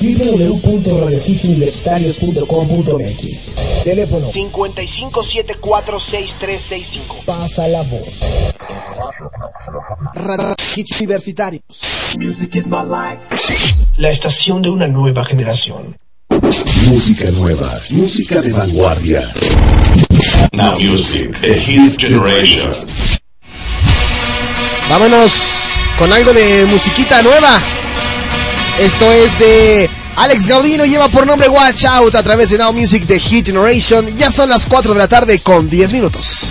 www.radiohitsuniversitarios.com.mx Teléfono 55746365. Pasa la voz. Radio Hits Universitarios. Music is my life. La estación de una nueva generación. Música nueva, música de vanguardia. Now Music, the Hit Generation. Vámonos con algo de musiquita nueva. Esto es de Alex Gaudino, lleva por nombre Watch Out a través de Now Music de Hit Generation. Ya son las 4 de la tarde con 10 minutos.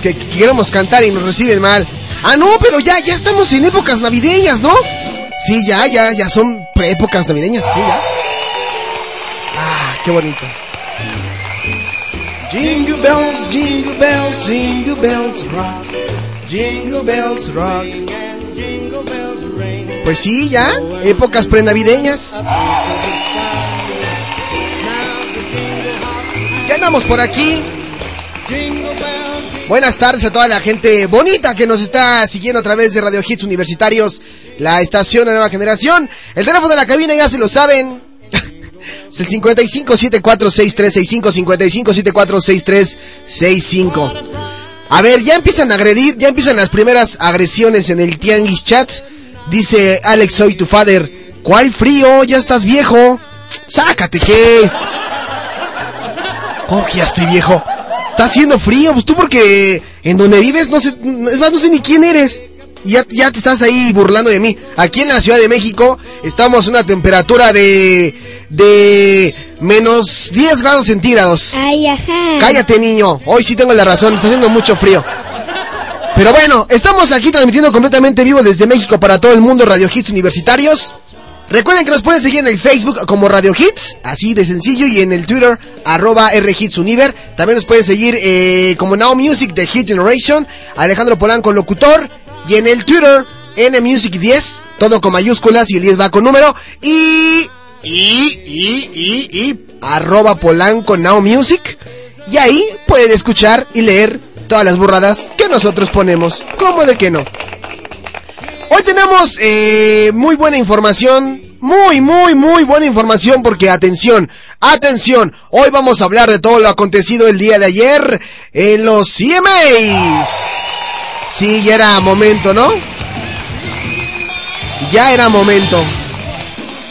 Que queremos cantar y nos reciben mal. Ah, no, pero ya ya estamos en épocas navideñas, ¿no? Sí, ya ya ya son preépocas navideñas, sí, ya. Ah, qué bonito. Jingle bells, jingle bells, jingle bells rock. Jingle bells rock. Pues sí, ya, épocas prenavideñas. Ya andamos por aquí. Buenas tardes a toda la gente bonita que nos está siguiendo a través de Radio Hits Universitarios, la estación de nueva generación. El teléfono de la cabina ya se lo saben. Es el 55746365, 55746365. A ver, ya empiezan a agredir, ya empiezan las primeras agresiones en el Tianguis Chat. Dice Alex, soy tu father. ¿Cuál frío? Ya estás viejo. Sácate, ¿qué? ¿Cómo que ya estoy viejo? Está haciendo frío, pues tú porque en donde vives no sé, es más, no sé ni quién eres. Y ya, ya te estás ahí burlando de mí. Aquí en la Ciudad de México estamos a una temperatura de, de menos 10 grados centígrados. Ay, ajá. Cállate, niño. Hoy sí tengo la razón, está haciendo mucho frío. Pero bueno, estamos aquí transmitiendo completamente vivo desde México para todo el mundo Radio Hits Universitarios. Recuerden que nos pueden seguir en el Facebook como Radio Hits, así de sencillo, y en el Twitter, arroba RHitsUniver. También nos pueden seguir eh, como Now de Hit Generation, Alejandro Polanco, locutor, y en el Twitter, NMusic10, todo con mayúsculas y el 10 va con número, y, y, y, y, y, arroba Polanco Now y ahí pueden escuchar y leer todas las burradas que nosotros ponemos, como de que no. Hoy tenemos eh, muy buena información, muy, muy, muy buena información porque atención, atención, hoy vamos a hablar de todo lo acontecido el día de ayer en los CMAs. Sí, ya era momento, ¿no? Ya era momento.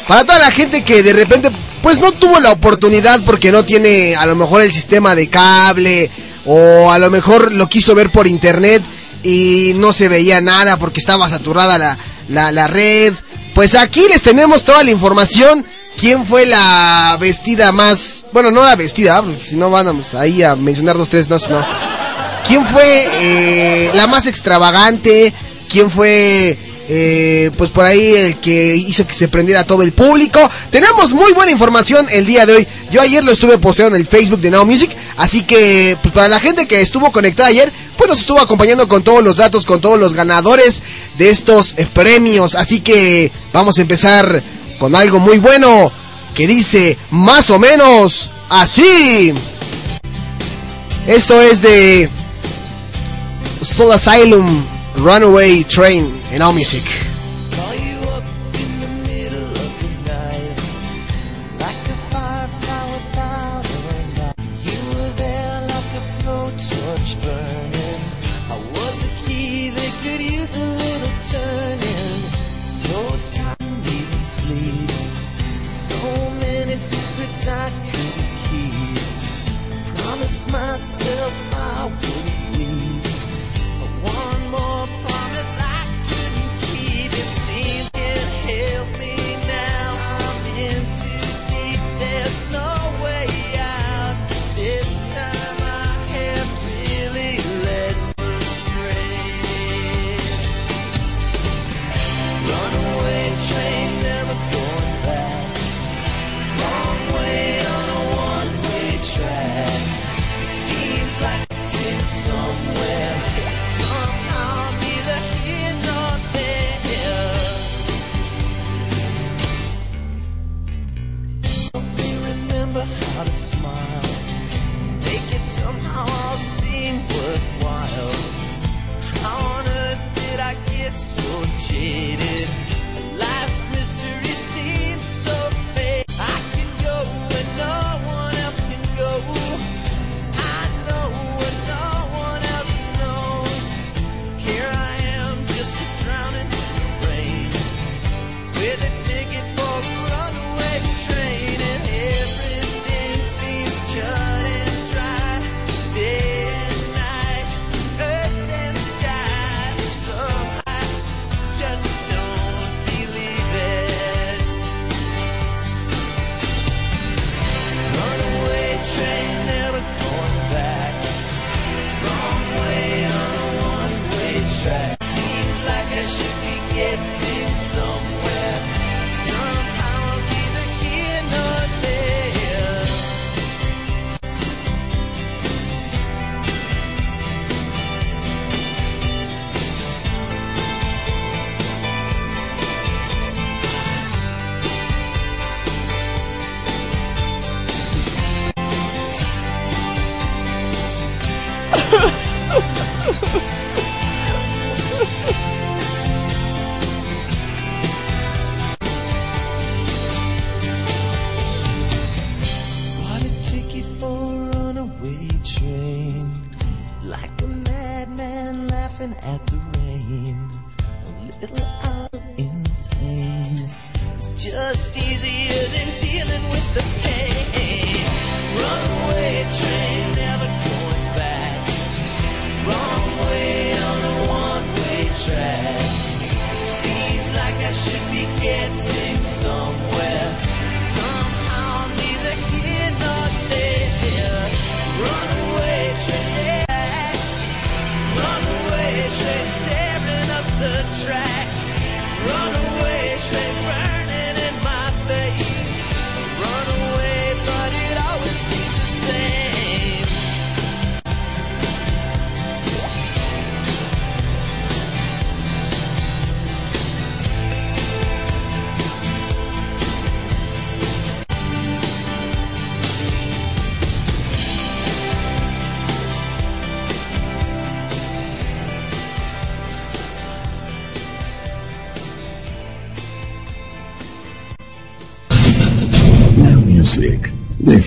Para toda la gente que de repente pues no tuvo la oportunidad porque no tiene a lo mejor el sistema de cable o a lo mejor lo quiso ver por internet y no se veía nada porque estaba saturada la, la, la red. Pues aquí les tenemos toda la información. ¿Quién fue la vestida más... Bueno, no la vestida, si no vamos ahí a mencionar dos, tres, no, no. ¿Quién fue eh, la más extravagante? ¿Quién fue eh, pues por ahí el que hizo que se prendiera todo el público. Tenemos muy buena información el día de hoy. Yo ayer lo estuve posteando en el Facebook de Now Music, así que pues para la gente que estuvo conectada ayer, nos estuvo acompañando con todos los datos, con todos los ganadores de estos eh, premios. Así que vamos a empezar con algo muy bueno que dice más o menos así. Esto es de Soul Asylum Runaway Train en All Music. myself out.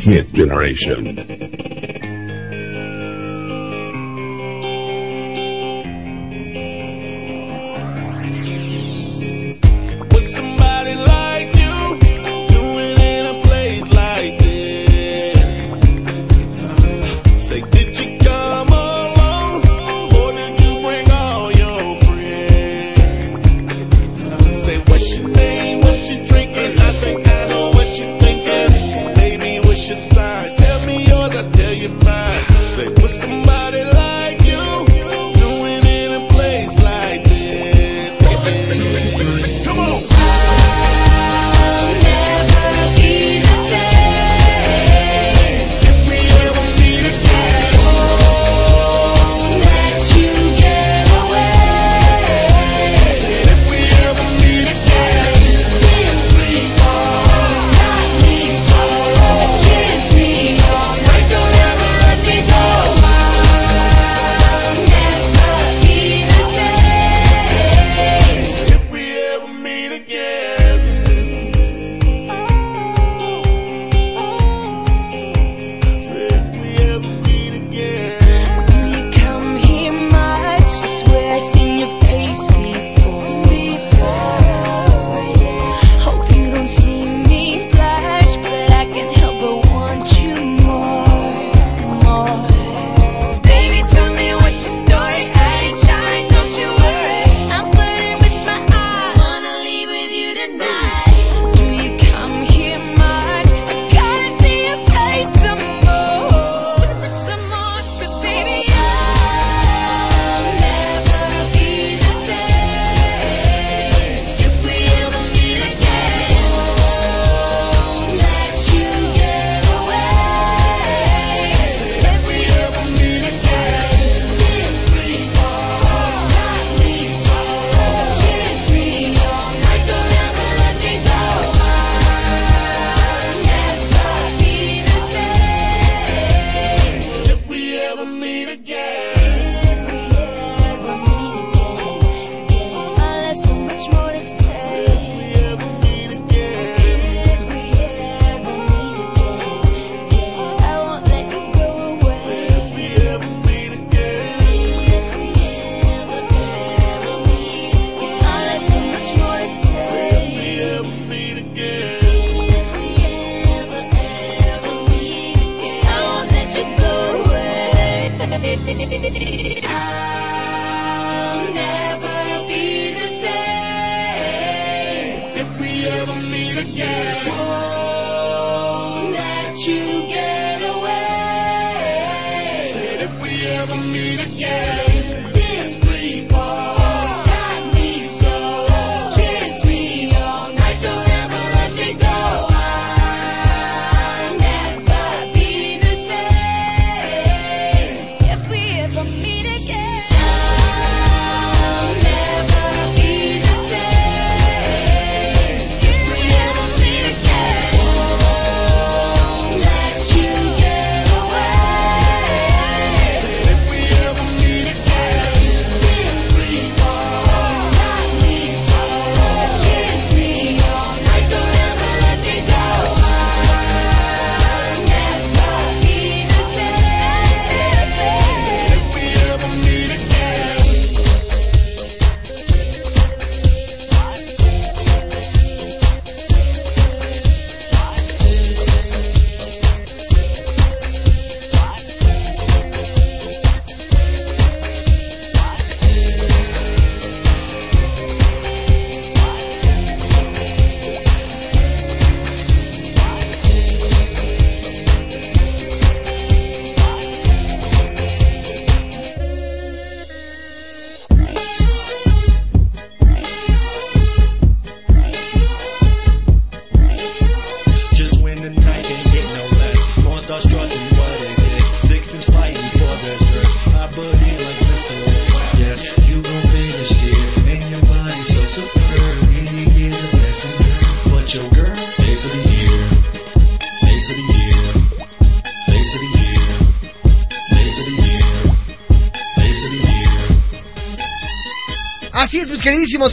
Hit Generation.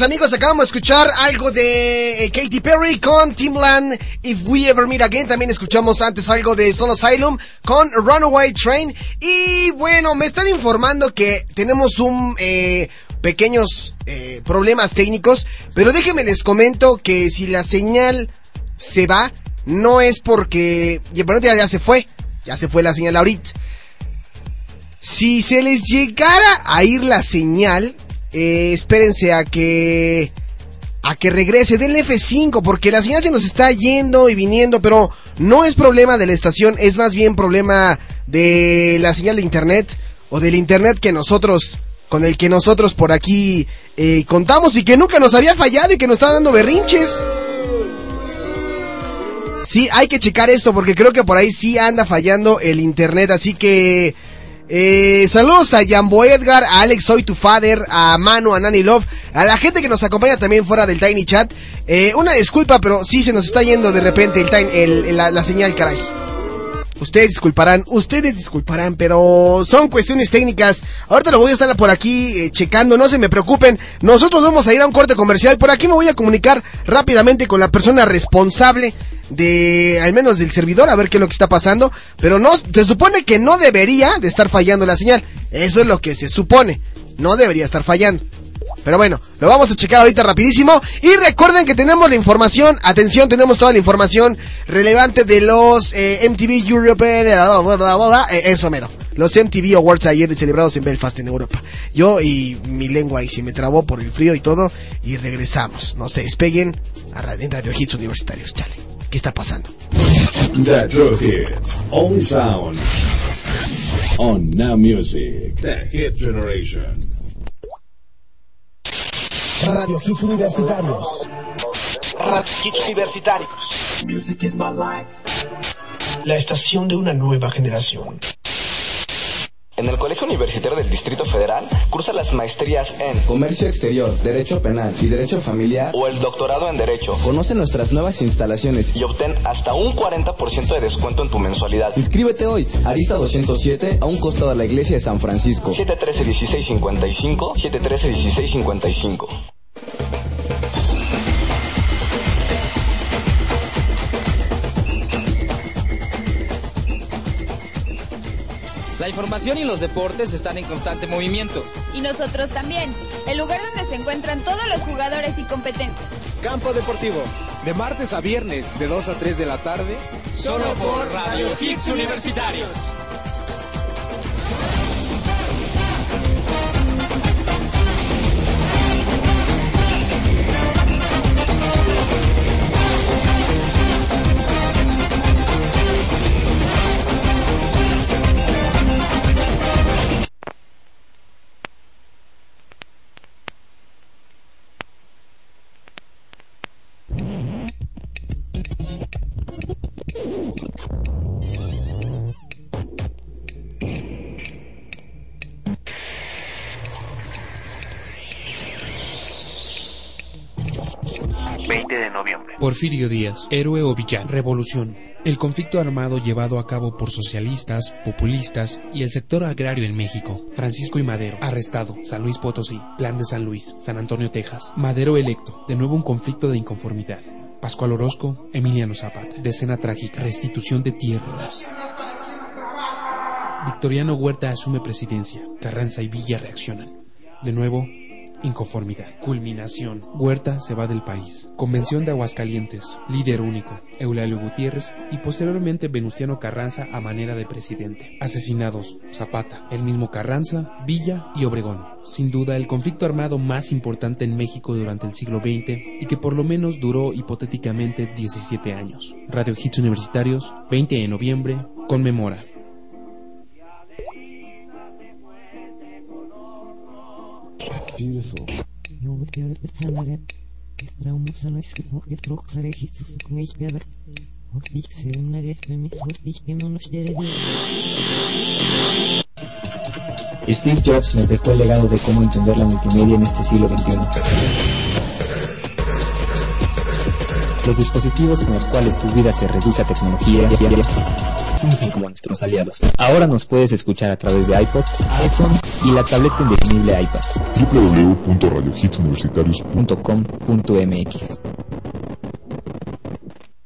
Amigos, acabamos de escuchar algo de eh, Katy Perry con Timland If We Ever Meet Again. También escuchamos antes algo de Soul Asylum con Runaway Train. Y bueno, me están informando que tenemos un eh, pequeños eh, problemas técnicos, pero déjenme les comento que si la señal se va, no es porque bueno, ya, ya se fue, ya se fue la señal ahorita. Si se les llegara a ir la señal, eh, espérense a que a que regrese del F5 porque la señal se nos está yendo y viniendo, pero no es problema de la estación, es más bien problema de la señal de internet o del internet que nosotros con el que nosotros por aquí eh, contamos y que nunca nos había fallado y que nos está dando berrinches. Sí, hay que checar esto porque creo que por ahí sí anda fallando el internet, así que eh, saludos a Jambo Edgar, a Alex Soy tu Father, a Manu, a Nani Love, a la gente que nos acompaña también fuera del Tiny Chat. Eh, una disculpa, pero sí se nos está yendo de repente el, time- el- la, la señal, caray. Ustedes disculparán, ustedes disculparán, pero son cuestiones técnicas. Ahorita lo voy a estar por aquí eh, checando, no se me preocupen. Nosotros vamos a ir a un corte comercial. Por aquí me voy a comunicar rápidamente con la persona responsable de, al menos del servidor, a ver qué es lo que está pasando. Pero no, se supone que no debería de estar fallando la señal. Eso es lo que se supone. No debería estar fallando. Pero bueno, lo vamos a checar ahorita rapidísimo. Y recuerden que tenemos la información, atención, tenemos toda la información relevante de los eh, MTV Europe, eh, eh, eso mero. Los MTV Awards ayer celebrados en Belfast, en Europa. Yo y mi lengua ahí se me trabó por el frío y todo. Y regresamos. No se despeguen a Radio Hits Universitarios. Chale, ¿qué está pasando? True Hits. Only sound. On Now Music. The Hit Generation. Radio Hits Universitarios. Radio Hits Universitarios. Music is my life. La estación de una nueva generación. En el Colegio Universitario del Distrito Federal cursa las maestrías en Comercio Exterior, Derecho Penal y Derecho Familiar. o el doctorado en Derecho Conoce nuestras nuevas instalaciones. y obtén hasta un 40% de descuento en tu mensualidad. Inscríbete hoy, Arista 207, a un costado de la iglesia de San Francisco. 713-1655, 713-1655. La información y los deportes están en constante movimiento. Y nosotros también. El lugar donde se encuentran todos los jugadores y competentes. Campo Deportivo. De martes a viernes, de 2 a 3 de la tarde. Solo por Radio Hits Universitarios. Porfirio Díaz, héroe o villano. Revolución. El conflicto armado llevado a cabo por socialistas, populistas y el sector agrario en México. Francisco y Madero, arrestado. San Luis Potosí, Plan de San Luis, San Antonio, Texas. Madero electo. De nuevo un conflicto de inconformidad. Pascual Orozco, Emiliano Zapata. Decena trágica. Restitución de tierras. Victoriano Huerta asume presidencia. Carranza y Villa reaccionan. De nuevo, inconformidad. Culminación. Huerta se va del país. Convención de Aguascalientes. Líder único. Eulalio Gutiérrez y posteriormente Venustiano Carranza a manera de presidente. Asesinados. Zapata. El mismo Carranza, Villa y Obregón. Sin duda el conflicto armado más importante en México durante el siglo XX y que por lo menos duró hipotéticamente 17 años. Radio Hits Universitarios, 20 de noviembre, conmemora. Beautiful. Steve Jobs nos dejó el legado de cómo entender la multimedia en este siglo XXI. Los dispositivos con los cuales tu vida se reduce a tecnología fungen como nuestros aliados. Ahora nos puedes escuchar a través de iPod, iPhone y la tableta indefinible iPad. www.radiohitsuniversitarios.com.mx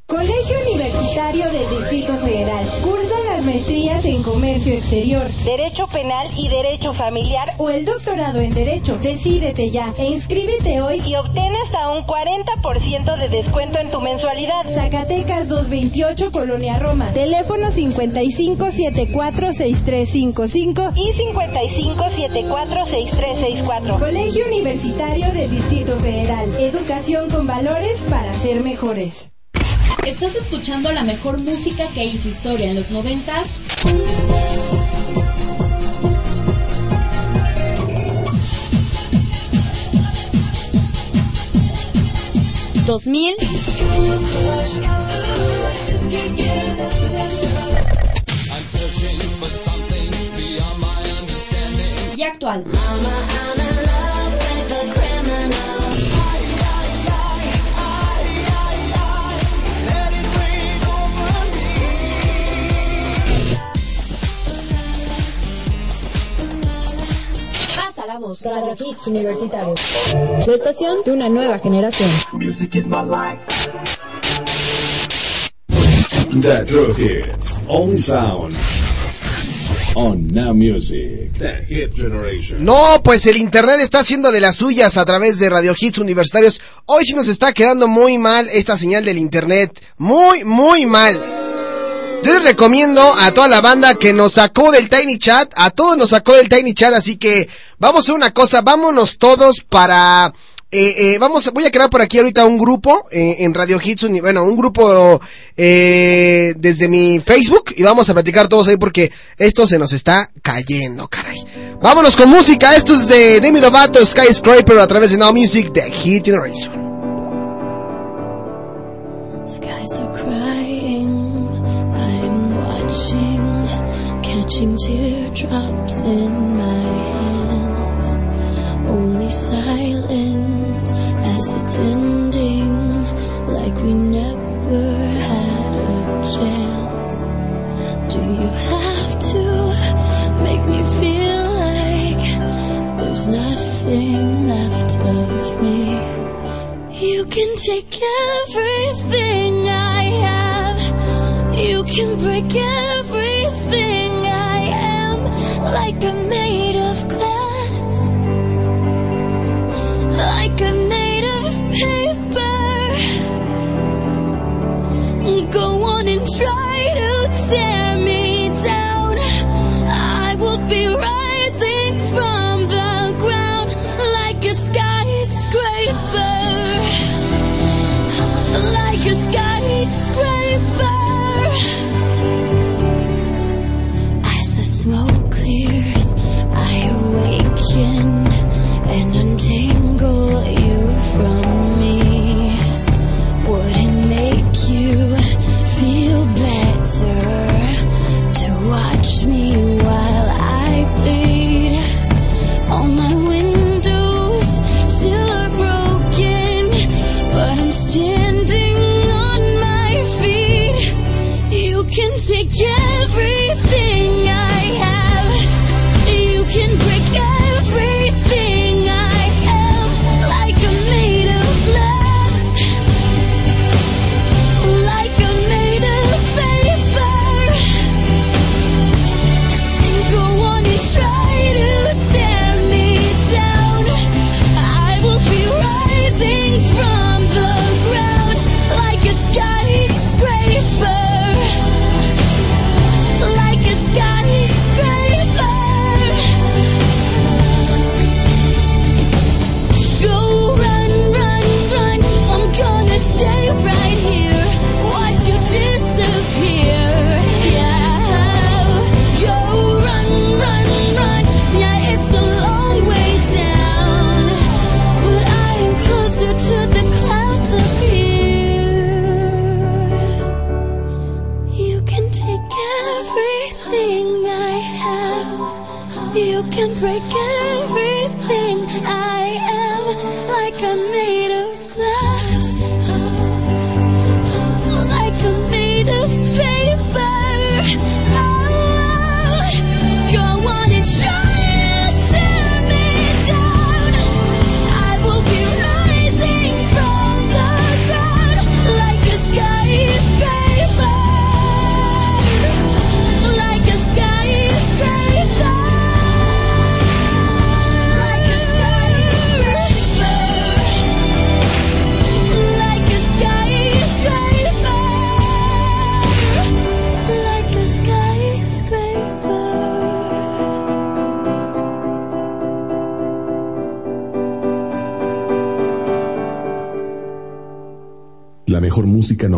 Colegio Universitario del Distrito Federal. Cursan las maestrías en Comercio Exterior, Derecho Penal y Derecho Familiar o el doctorado en Derecho. Decídete ya e inscríbete hoy y obtén hasta un 40% de descuento en tu mensualidad. Zacatecas 228, Colonia Roma. Teléfono 55746355 y 55746364. Colegio Universitario del Distrito Federal. Educación con valores para ser mejores. Estás escuchando la mejor música que hizo historia en los noventas. Dos mil y actual. Radio Hits Universitario. La estación de una nueva generación. Music is my life. The truth is, only sound on Now Music. The Hit Generation. No, pues el internet está haciendo de las suyas a través de Radio Hits Universitarios. Hoy sí nos está quedando muy mal esta señal del internet. Muy, muy mal. Yo les recomiendo a toda la banda que nos sacó del Tiny Chat, a todos nos sacó del Tiny Chat, así que vamos a hacer una cosa, vámonos todos para... Eh, eh, vamos, voy a crear por aquí ahorita un grupo eh, en Radio Hits, bueno, un grupo eh, desde mi Facebook y vamos a platicar todos ahí porque esto se nos está cayendo, caray. Vámonos con música, esto es de Demi Lovato, Skyscraper a través de Now Music de Hit Generation. Skies are teardrops in my hands. Only silence as it's ending, like we never had a chance. Do you have to make me feel like there's nothing left of me? You can take everything I have. You can break everything. Like I'm made of glass. Like I'm made of paper. Go on and try to tear me down. I will be rising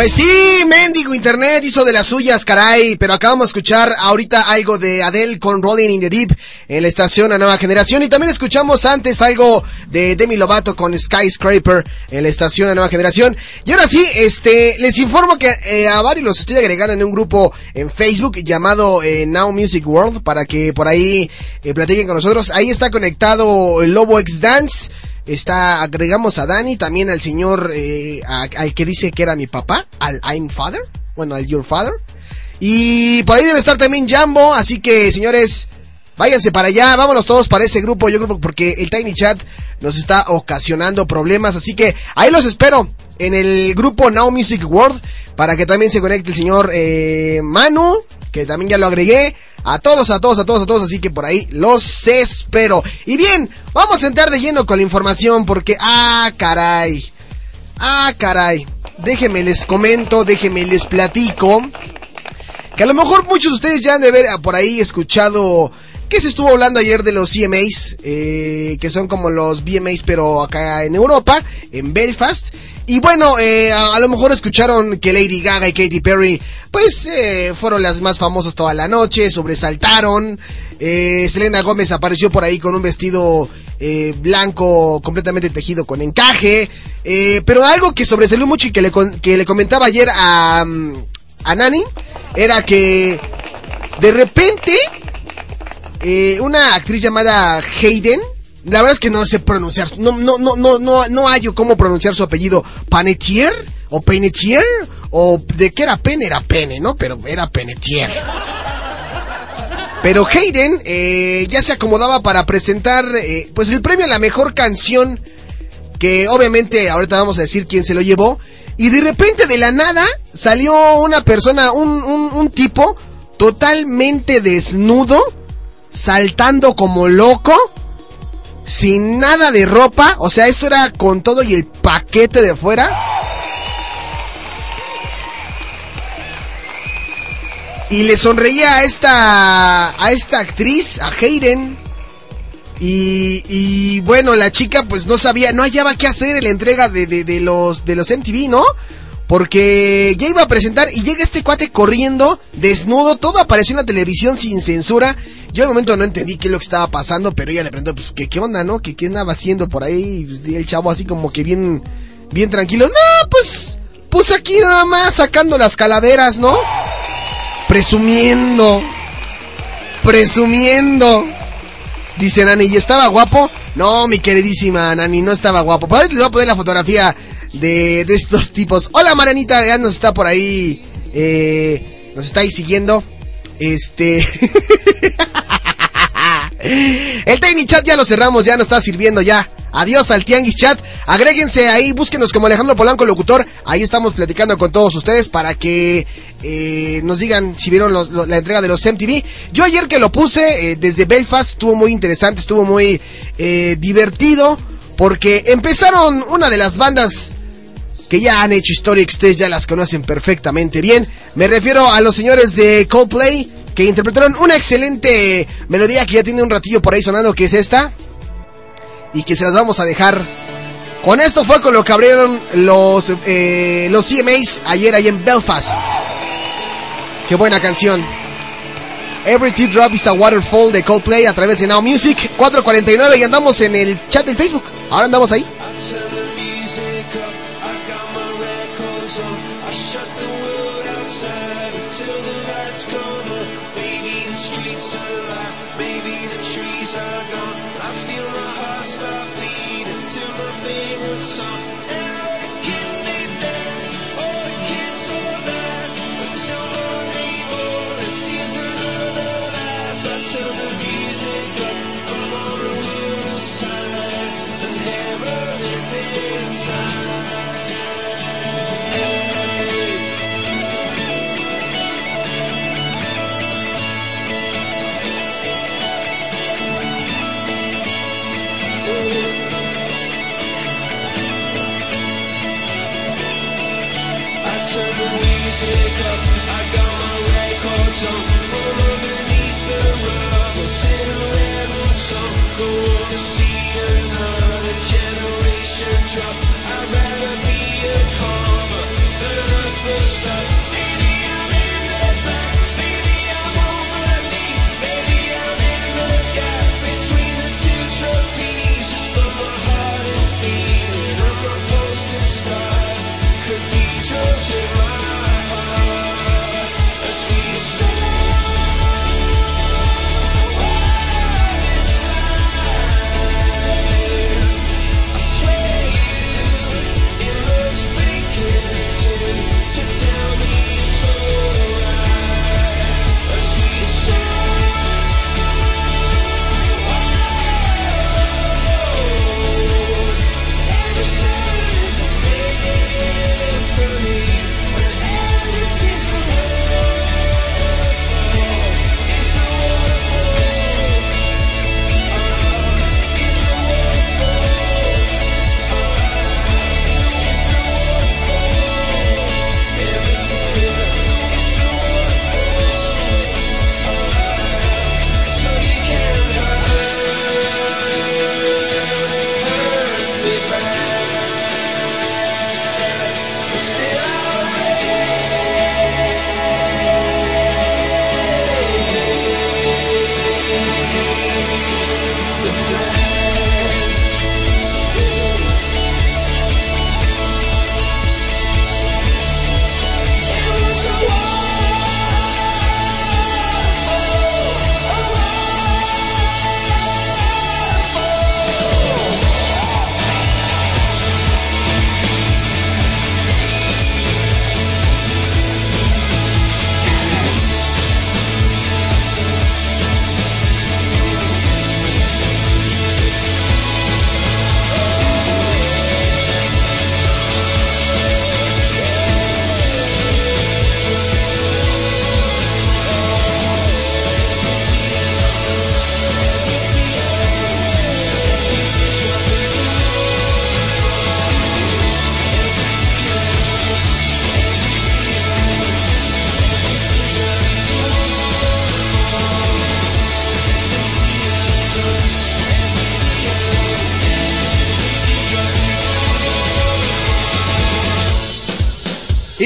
Pues sí, mendigo internet hizo de las suyas, caray. Pero acabamos de escuchar ahorita algo de Adele con Rolling in the Deep en la estación a nueva generación. Y también escuchamos antes algo de Demi Lovato con Skyscraper en la estación a nueva generación. Y ahora sí, este, les informo que eh, a varios los estoy agregando en un grupo en Facebook llamado eh, Now Music World para que por ahí eh, platiquen con nosotros. Ahí está conectado Lobo X Dance. Está, agregamos a Dani, también al señor, eh, al que dice que era mi papá, al I'm Father, bueno, al Your Father. Y por ahí debe estar también Jambo, así que señores, váyanse para allá, vámonos todos para ese grupo, yo creo porque el Tiny Chat nos está ocasionando problemas, así que ahí los espero en el grupo Now Music World para que también se conecte el señor eh, Manu, que también ya lo agregué, a todos, a todos, a todos, a todos, así que por ahí los espero. Y bien, vamos a entrar de lleno con la información porque, ah, caray, ah, caray, déjenme les comento, déjenme les platico, que a lo mejor muchos de ustedes ya han de haber ah, por ahí escuchado que se estuvo hablando ayer de los CMAs, eh, que son como los BMAs pero acá en Europa, en Belfast. Y bueno, eh, a, lo mejor escucharon que Lady Gaga y Katy Perry, pues eh, fueron las más famosas toda la noche, sobresaltaron. Eh, Selena Gómez apareció por ahí con un vestido eh, blanco completamente tejido con encaje. Eh, pero algo que sobresalió mucho y que le, que le comentaba ayer a, mm, a Nani era que de repente eh, una actriz llamada Hayden, la verdad es que no sé pronunciar, no, no, no, no, no, no hallo cómo pronunciar su apellido, Panetier o Penetier o de qué era pene, era pene, ¿no? Pero era Penetier. Pero Hayden eh, ya se acomodaba para presentar eh, pues el premio a la mejor canción que obviamente ahorita vamos a decir quién se lo llevó. Y de repente de la nada salió una persona, un, un, un tipo totalmente desnudo, saltando como loco, sin nada de ropa. O sea, esto era con todo y el paquete de fuera. Y le sonreía a esta, a esta actriz, a Hayden. Y, y bueno, la chica pues no sabía, no hallaba qué hacer en la entrega de, de, de los, de los MTV, ¿no? Porque ya iba a presentar y llega este cuate corriendo, desnudo, todo apareció en la televisión sin censura. Yo al momento no entendí qué es lo que estaba pasando, pero ella le preguntó, pues, ¿qué, onda, no? ¿Qué, qué andaba haciendo por ahí? Y, pues, el chavo así como que bien, bien tranquilo. No, pues, pues aquí nada más sacando las calaveras, ¿no? Presumiendo. Presumiendo. Dice Nani, ¿y estaba guapo? No, mi queridísima Nani, no estaba guapo. Les voy a poner la fotografía de, de estos tipos. Hola Marianita, ya nos está por ahí, eh, nos está ahí siguiendo. Este... El Tiny Chat ya lo cerramos, ya nos está sirviendo ya. Adiós al Tianguis Chat. Agréguense ahí, búsquenos como Alejandro Polanco Locutor. Ahí estamos platicando con todos ustedes para que eh, nos digan si vieron la entrega de los MTV. Yo ayer que lo puse eh, desde Belfast estuvo muy interesante, estuvo muy eh, divertido. Porque empezaron una de las bandas que ya han hecho historia que ustedes ya las conocen perfectamente bien. Me refiero a los señores de Coldplay que interpretaron una excelente melodía que ya tiene un ratillo por ahí sonando que es esta y que se las vamos a dejar. Con esto fue con lo que abrieron los eh, los CMAs ayer ahí en Belfast. Qué buena canción. Every Teardrop is a Waterfall de Coldplay a través de Now Music 449 y andamos en el chat del Facebook. Ahora andamos ahí.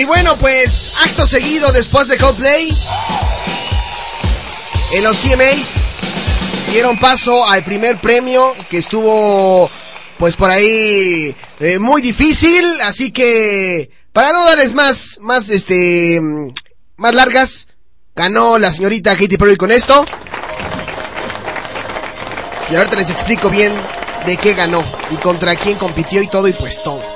Y bueno, pues acto seguido después de Coldplay, en los CMAs dieron paso al primer premio que estuvo pues por ahí eh, muy difícil, así que para no darles más más este más largas, ganó la señorita Katy Perry con esto. Y ahorita les explico bien de qué ganó y contra quién compitió y todo y pues todo.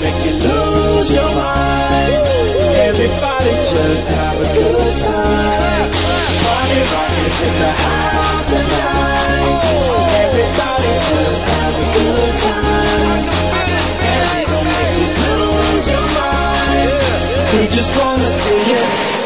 make you lose your mind. Everybody just have a good time. Party rock in the house tonight. Everybody just have a good time. And we gon' make you lose your mind. We just wanna see you.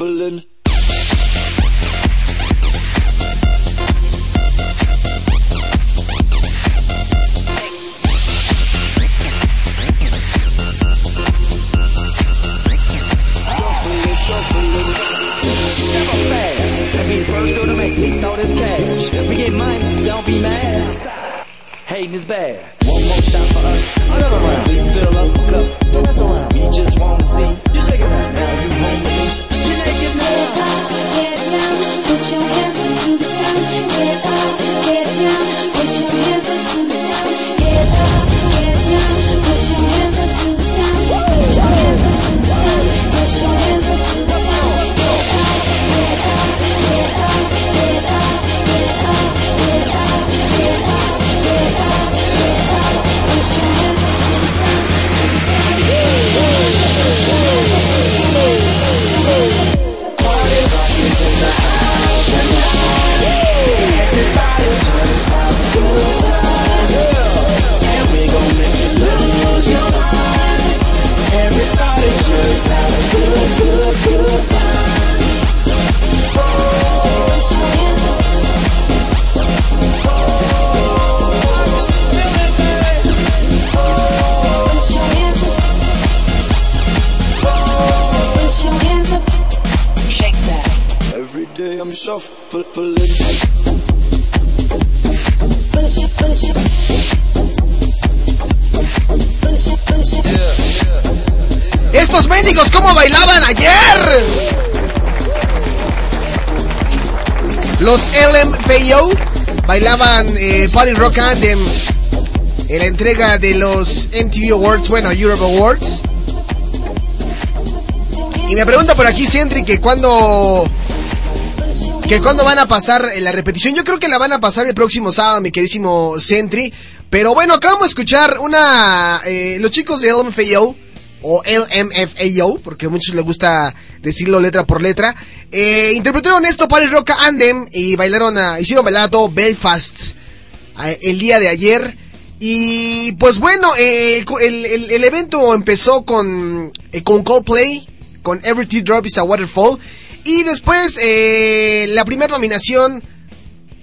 füllen eh, Party Rock Anthem en la entrega de los MTV Awards, bueno, Europe Awards. Y me pregunta por aquí Sentry que cuando que cuando van a pasar eh, la repetición. Yo creo que la van a pasar el próximo sábado, mi queridísimo Sentry. Pero bueno, acabamos de escuchar una eh, los chicos de LMFAO o LMFAO, porque a muchos les gusta decirlo letra por letra. Interpretaron esto para el Rock Andem y bailaron a, hicieron bailar a todo Belfast el día de ayer. Y pues bueno, el, el- evento empezó con, eh, con Coldplay, con Every Teardrop is a Waterfall. Y después eh, la primera nominación,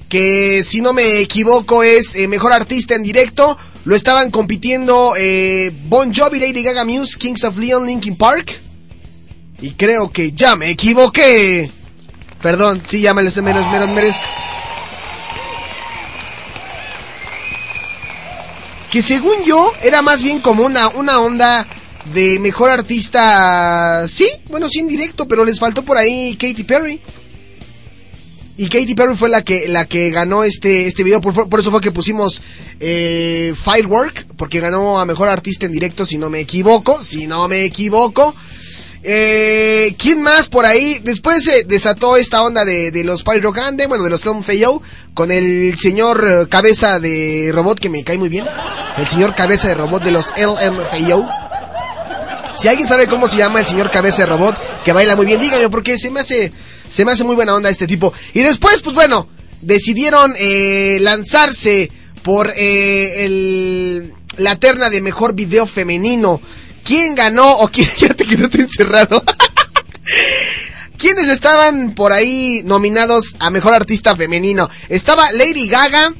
que si no me equivoco es eh, Mejor Artista en Directo, lo estaban compitiendo eh, Bon Jovi, Lady Gaga Muse, Kings of Leon, Linkin Park. Y creo que ya me equivoqué. Perdón, sí, ya me lo merezco. Que según yo era más bien como una, una onda de mejor artista, sí, bueno, sí en directo, pero les faltó por ahí Katy Perry. Y Katy Perry fue la que, la que ganó este, este video, por, por eso fue que pusimos eh, Firework, porque ganó a mejor artista en directo, si no me equivoco, si no me equivoco. Eh, ¿Quién más por ahí? Después se desató esta onda de, los Party Rock bueno, de los LMFAO, con el señor eh, cabeza de robot que me cae muy bien. El señor cabeza de robot de los LMFAO. Si alguien sabe cómo se llama el señor cabeza de robot, que baila muy bien, dígame, porque se me hace, se me hace muy buena onda este tipo. Y después, pues bueno, decidieron eh, lanzarse por eh, el, la terna de mejor video femenino. ¿Quién ganó o quién ya te quedaste encerrado? ¿Quiénes estaban por ahí nominados a mejor artista femenino? Estaba Lady Gaga,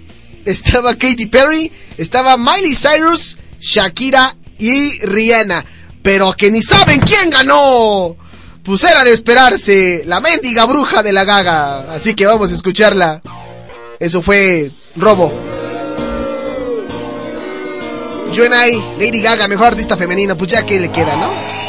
estaba Katy Perry, estaba Miley Cyrus, Shakira y Rihanna. Pero que ni saben quién ganó. Pues era de esperarse, la mendiga bruja de la Gaga. Así que vamos a escucharla. Eso fue robo. Joanai, Lady Gaga, mejor artista femenina, pues ya que le queda, ¿no?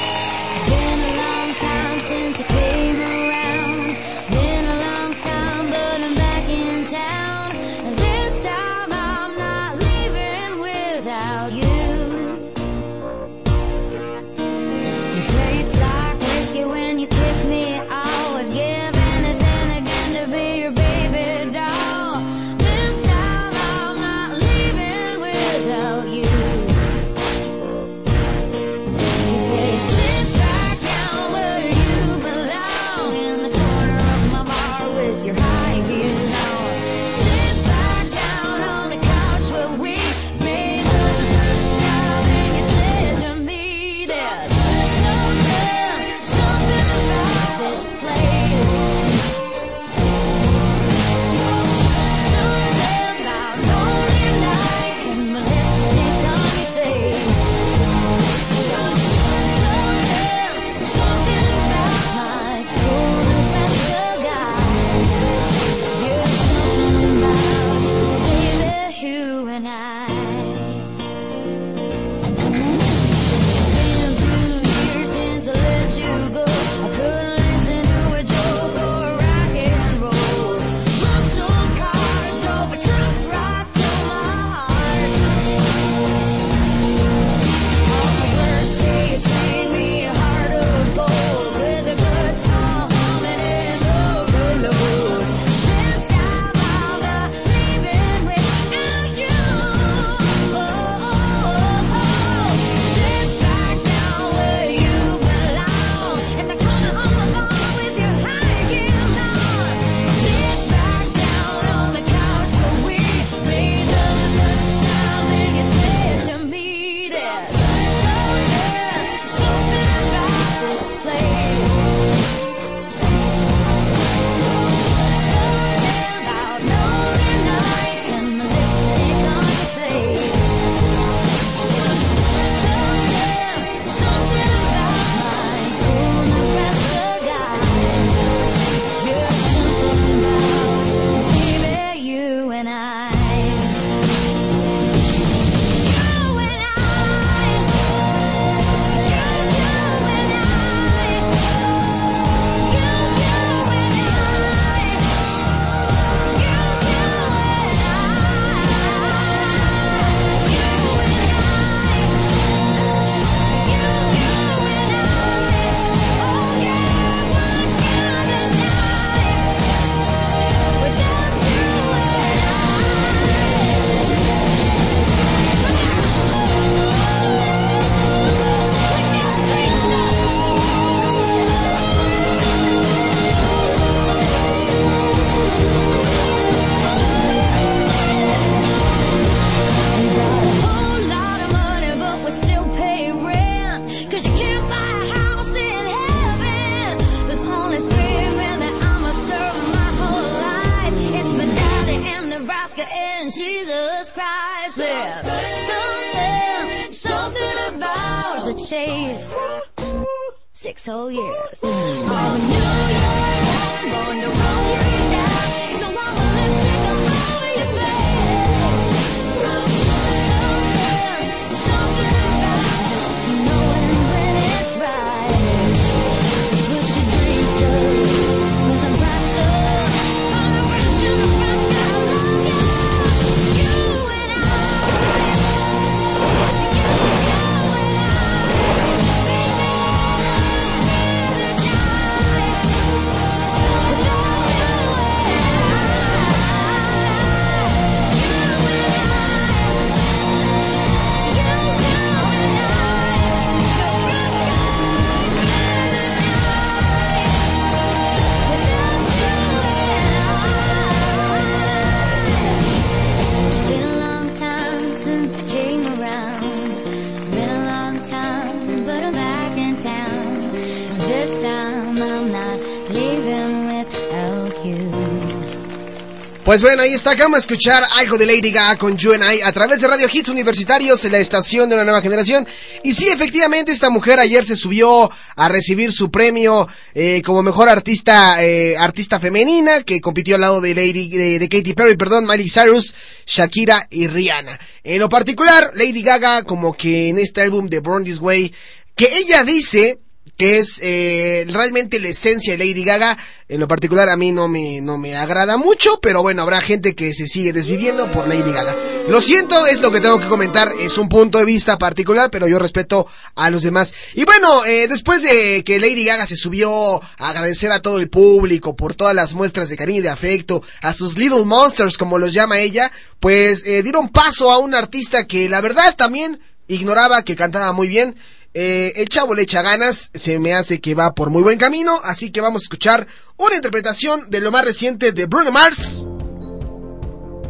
Pues bueno, ahí está, acabamos de escuchar algo de Lady Gaga con You and I a través de Radio Hits Universitarios, la estación de una nueva generación. Y sí, efectivamente, esta mujer ayer se subió a recibir su premio eh, como mejor artista eh, artista femenina, que compitió al lado de Lady de, de Katy Perry, perdón, Miley Cyrus, Shakira y Rihanna. En lo particular, Lady Gaga, como que en este álbum de Born This Way, que ella dice que es eh, realmente la esencia de Lady Gaga. En lo particular a mí no me, no me agrada mucho, pero bueno, habrá gente que se sigue desviviendo por Lady Gaga. Lo siento, es lo que tengo que comentar, es un punto de vista particular, pero yo respeto a los demás. Y bueno, eh, después de que Lady Gaga se subió a agradecer a todo el público por todas las muestras de cariño y de afecto, a sus Little Monsters, como los llama ella, pues eh, dieron paso a un artista que la verdad también ignoraba que cantaba muy bien. Eh, el chavo le echa ganas, se me hace que va por muy buen camino, así que vamos a escuchar una interpretación de lo más reciente de Bruno Mars.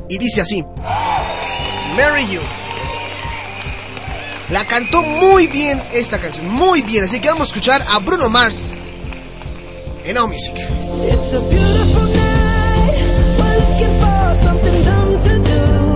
Y dice así, Marry You. La cantó muy bien esta canción, muy bien, así que vamos a escuchar a Bruno Mars en Now Music. It's a beautiful night. We're looking for something to do.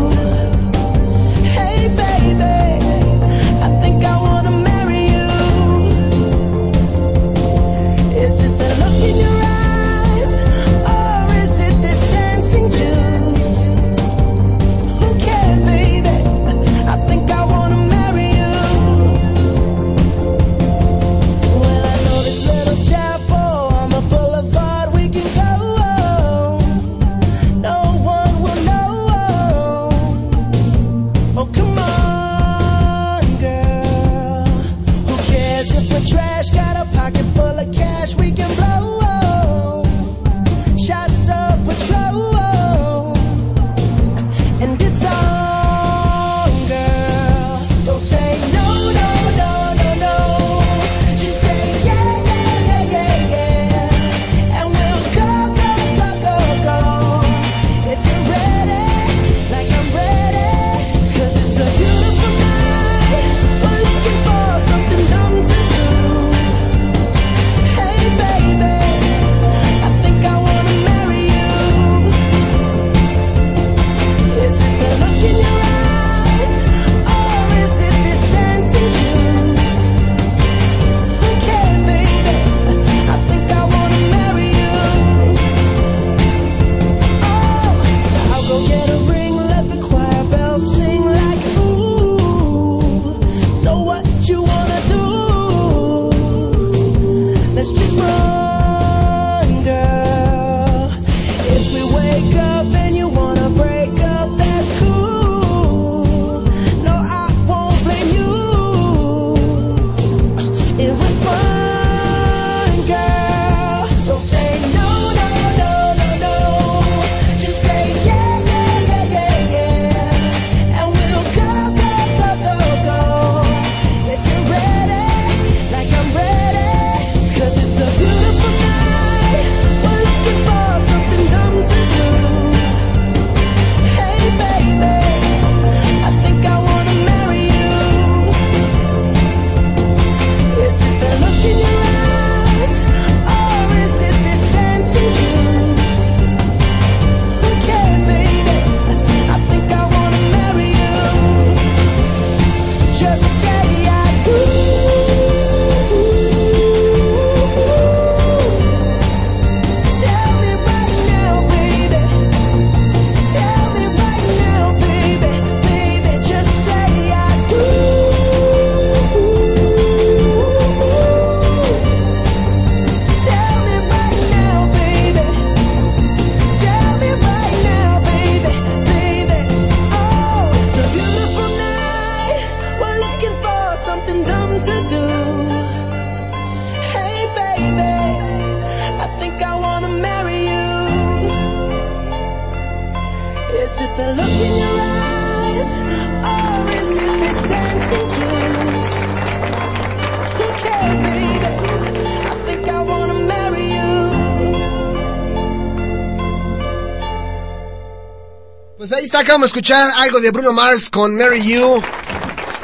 Acabamos de escuchar algo de Bruno Mars con Mary You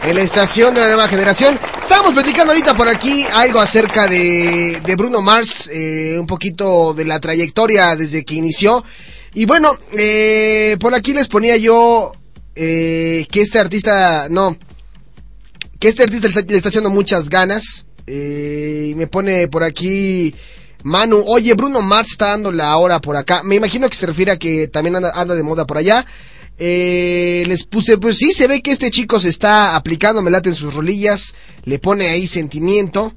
en la estación de la nueva generación. Estábamos platicando ahorita por aquí algo acerca de, de Bruno Mars, eh, un poquito de la trayectoria desde que inició. Y bueno, eh, por aquí les ponía yo eh, que este artista, no, que este artista le está, echando muchas ganas. Eh, y me pone por aquí Manu, oye, Bruno Mars está dando la hora por acá. Me imagino que se refiere a que también anda de moda por allá. Eh, les puse, pues sí, se ve que este chico se está aplicando, me late en sus rolillas, le pone ahí sentimiento.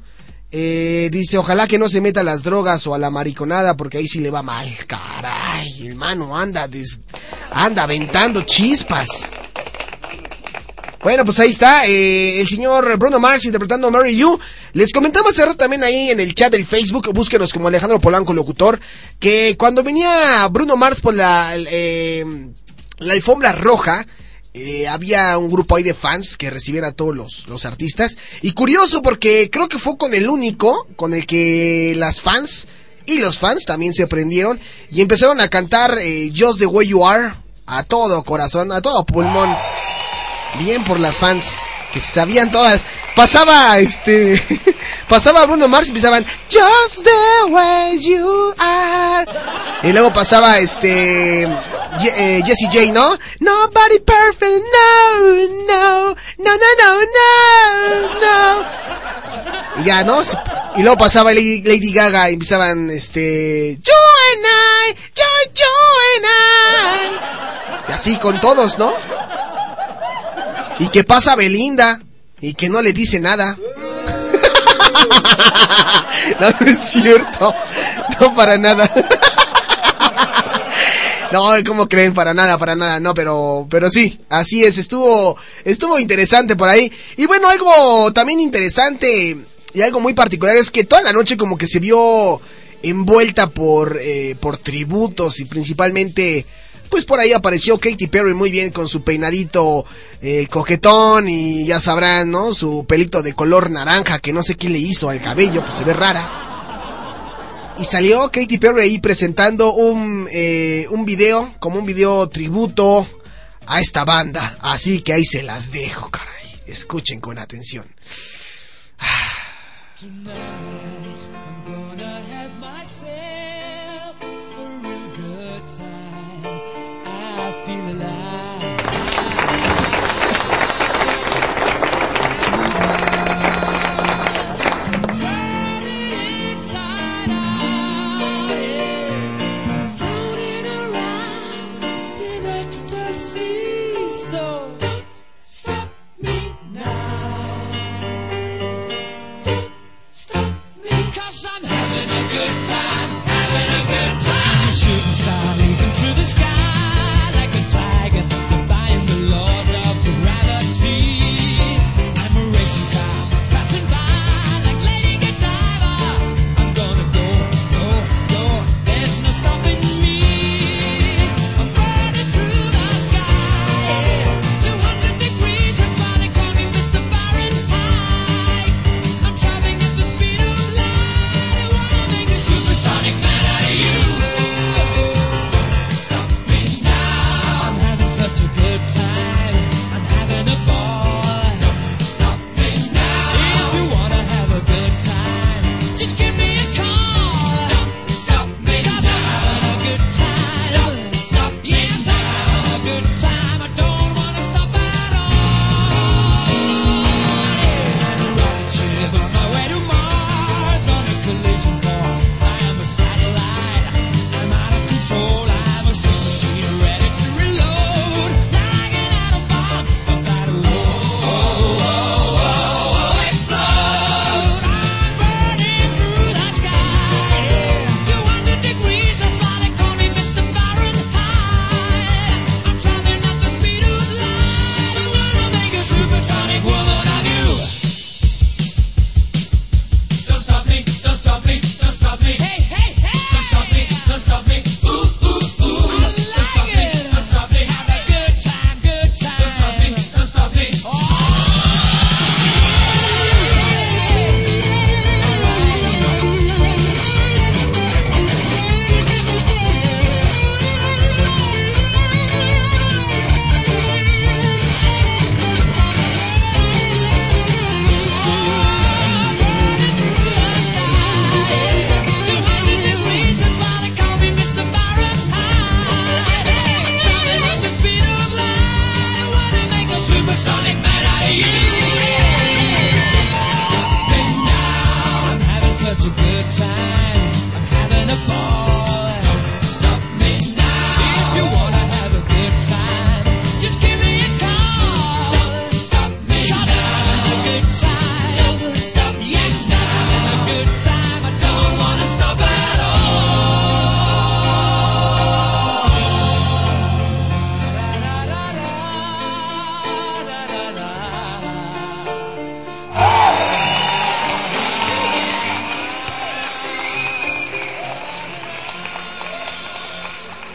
Eh, dice, ojalá que no se meta a las drogas o a la mariconada, porque ahí sí le va mal. Caray, hermano, anda, des- anda aventando chispas. Bueno, pues ahí está, eh, el señor Bruno Mars interpretando Mary You. Les comentaba hace también ahí en el chat del Facebook, búsquenos como Alejandro Polanco Locutor, que cuando venía Bruno Mars por la, eh, la alfombra roja, eh, había un grupo ahí de fans que recibían a todos los, los artistas. Y curioso porque creo que fue con el único con el que las fans y los fans también se prendieron y empezaron a cantar eh, Just the Way You Are a todo corazón, a todo pulmón. Bien por las fans que se sabían todas. Pasaba este pasaba Bruno Mars y empezaban Just the way you are. Y luego pasaba este eh, Jessie J, ¿no? Nobody perfect, no, no, no, no, no, no, no. Y ya, ¿no? Y luego pasaba Lady, Lady Gaga y empezaban este You and I, you, you and I. Y así con todos, ¿no? Y que pasa Belinda y que no le dice nada. no, no es cierto. No, para nada. No, ¿cómo creen? Para nada, para nada, no, pero, pero sí, así es, estuvo, estuvo interesante por ahí. Y bueno, algo también interesante y algo muy particular es que toda la noche como que se vio envuelta por, eh, por tributos y principalmente, pues por ahí apareció Katy Perry muy bien con su peinadito eh, coquetón y ya sabrán, ¿no? Su pelito de color naranja que no sé quién le hizo al cabello, pues se ve rara. Y salió Katy Perry ahí presentando un, eh, un video, como un video tributo a esta banda. Así que ahí se las dejo, caray. Escuchen con atención. Tonight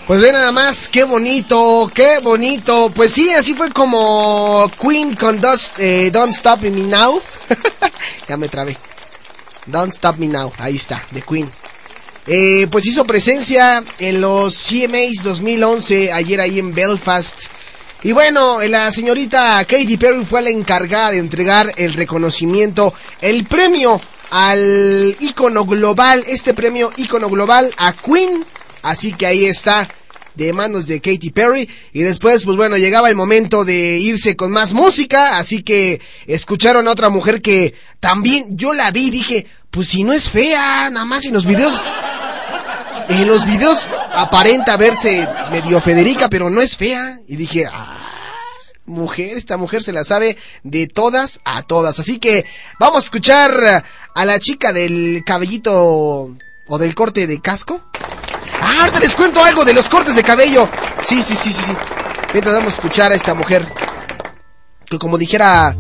Pues ve nada más, qué bonito, qué bonito. Pues sí, así fue como Queen con Dust- eh, Don't Stop Me Now. ya me trabé. Don't Stop Me Now, ahí está, de Queen. Eh, pues hizo presencia en los CMAs 2011, ayer ahí en Belfast. Y bueno, la señorita Katy Perry fue la encargada de entregar el reconocimiento, el premio al ícono global, este premio ícono global a Queen. Así que ahí está, de manos de Katy Perry. Y después, pues bueno, llegaba el momento de irse con más música. Así que escucharon a otra mujer que también yo la vi dije, pues si no es fea, nada más en los videos. En los videos aparenta verse medio Federica, pero no es fea. Y dije, ah, mujer, esta mujer se la sabe de todas a todas. Así que vamos a escuchar a la chica del cabellito o del corte de casco. Ah, ahorita les cuento algo de los cortes de cabello. Sí, sí, sí, sí, sí. Mientras vamos a escuchar a esta mujer. Que como dijera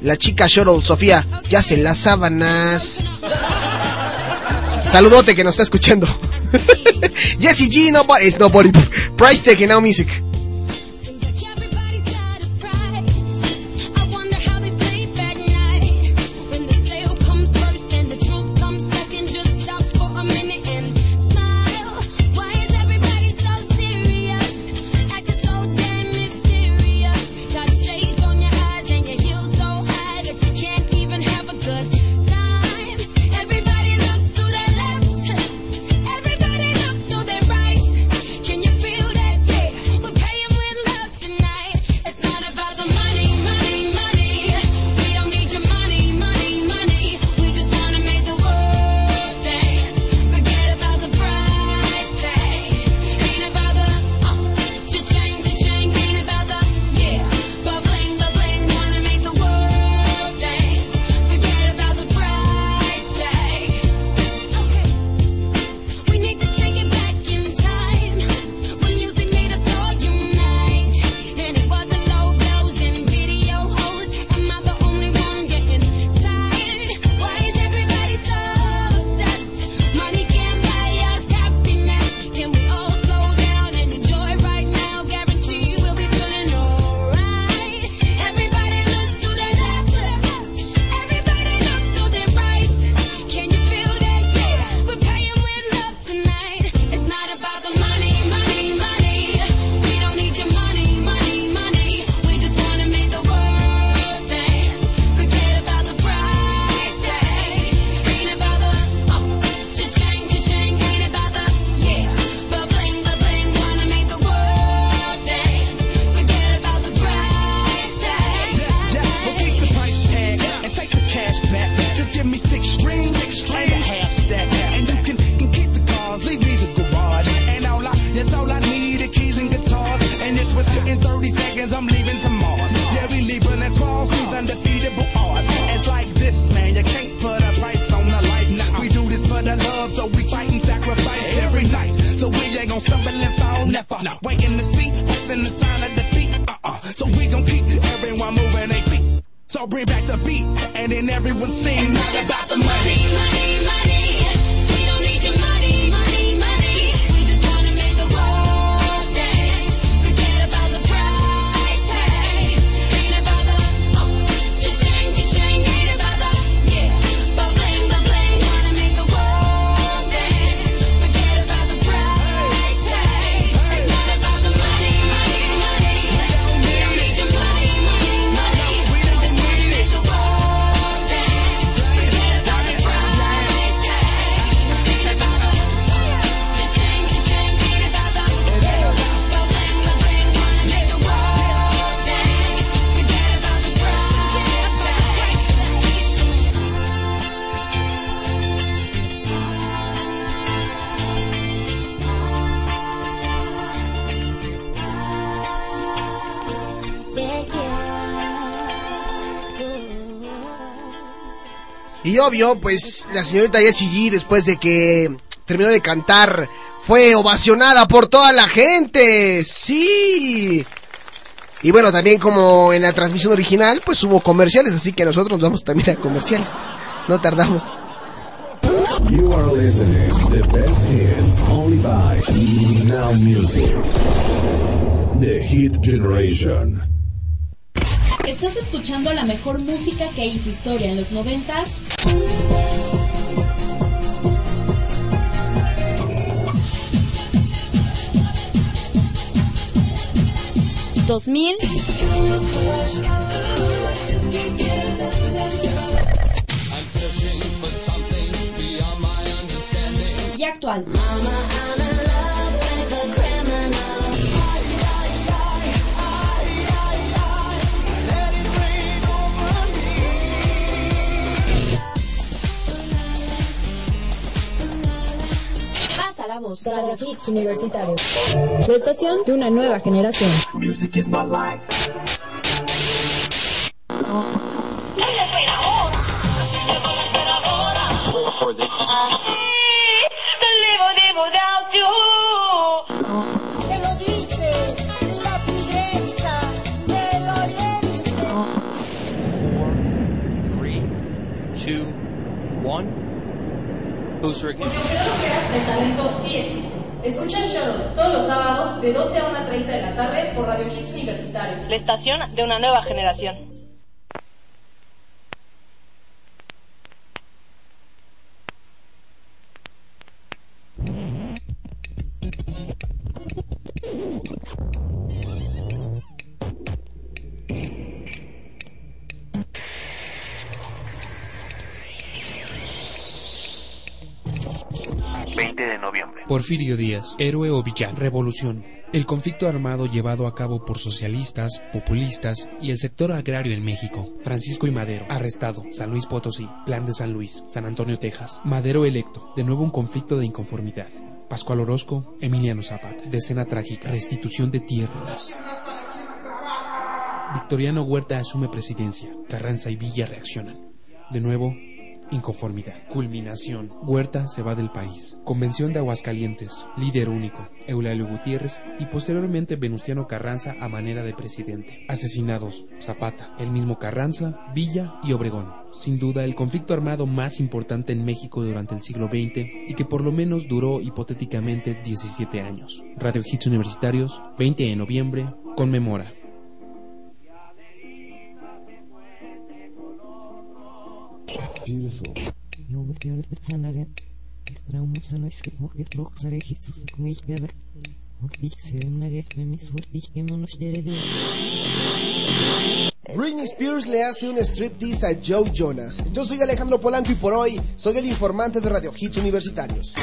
la chica Shuttle Sofía, ya se las sábanas. Saludote que nos está escuchando. Jesse G, nobody, it's nobody. Price and Now Music. Obvio, pues la señorita Jessie G, después de que terminó de cantar, fue ovacionada por toda la gente. Sí. Y bueno, también como en la transmisión original, pues hubo comerciales, así que nosotros nos vamos también a comerciales. No tardamos. ¿Estás escuchando la mejor música que hizo historia en los noventas? ¿Dos mil? Y actual. Pasa la voz. Radio Hits Universitario. La estación de una nueva generación. Music is my life. Booster Porque creo que el talento sí existe. Escucha el show todos los sábados de 12 a 1.30 de la tarde por Radio Hits Universitarios. La estación de una nueva generación. Porfirio Díaz, héroe o villano, revolución. El conflicto armado llevado a cabo por socialistas, populistas y el sector agrario en México. Francisco y Madero, arrestado. San Luis Potosí, Plan de San Luis, San Antonio, Texas. Madero electo. De nuevo un conflicto de inconformidad. Pascual Orozco, Emiliano Zapata. Decena trágica. Restitución de tierras. Victoriano Huerta asume presidencia. Carranza y Villa reaccionan. De nuevo, inconformidad. Culminación. Huerta se va del país. Convención de Aguascalientes. Líder único. Eulalio Gutiérrez y posteriormente Venustiano Carranza a manera de presidente. Asesinados. Zapata, el mismo Carranza, Villa y Obregón. Sin duda el conflicto armado más importante en México durante el siglo XX y que por lo menos duró hipotéticamente 17 años. Radio Hits Universitarios, 20 de noviembre, conmemora. Beautiful. Britney Spears le hace un striptease a Joe Jonas. Yo soy Alejandro Polanco y por hoy soy el informante de Radio Hits Universitarios.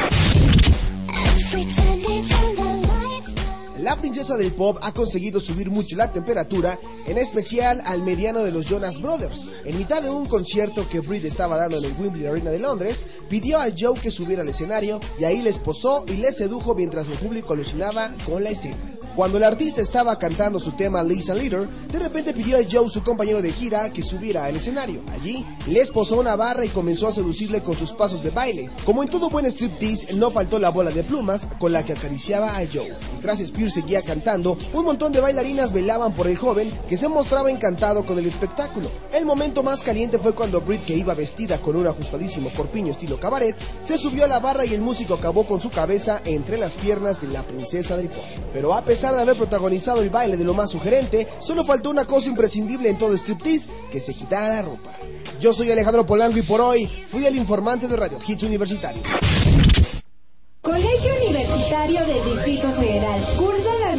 La princesa del pop ha conseguido subir mucho la temperatura, en especial al mediano de los Jonas Brothers. En mitad de un concierto que Britney estaba dando en el Wembley Arena de Londres, pidió a Joe que subiera al escenario y ahí les posó y les sedujo mientras el público alucinaba con la escena. Cuando el artista estaba cantando su tema Lisa Leader, de repente pidió a Joe, su compañero de gira, que subiera al escenario. Allí, les posó una barra y comenzó a seducirle con sus pasos de baile. Como en todo buen striptease, no faltó la bola de plumas con la que acariciaba a Joe. Mientras Spears seguía cantando, un montón de bailarinas velaban por el joven que se mostraba encantado con el espectáculo. El momento más caliente fue cuando Brit, que iba vestida con un ajustadísimo corpiño estilo cabaret, se subió a la barra y el músico acabó con su cabeza entre las piernas de la princesa del pop. Pero a pesar de haber protagonizado el baile de lo más sugerente, solo faltó una cosa imprescindible en todo striptease, que se quitara la ropa. Yo soy Alejandro Polanco y por hoy fui el informante de Radio Hits Universitario. Colegio Universitario del Distrito Federal. Cursa las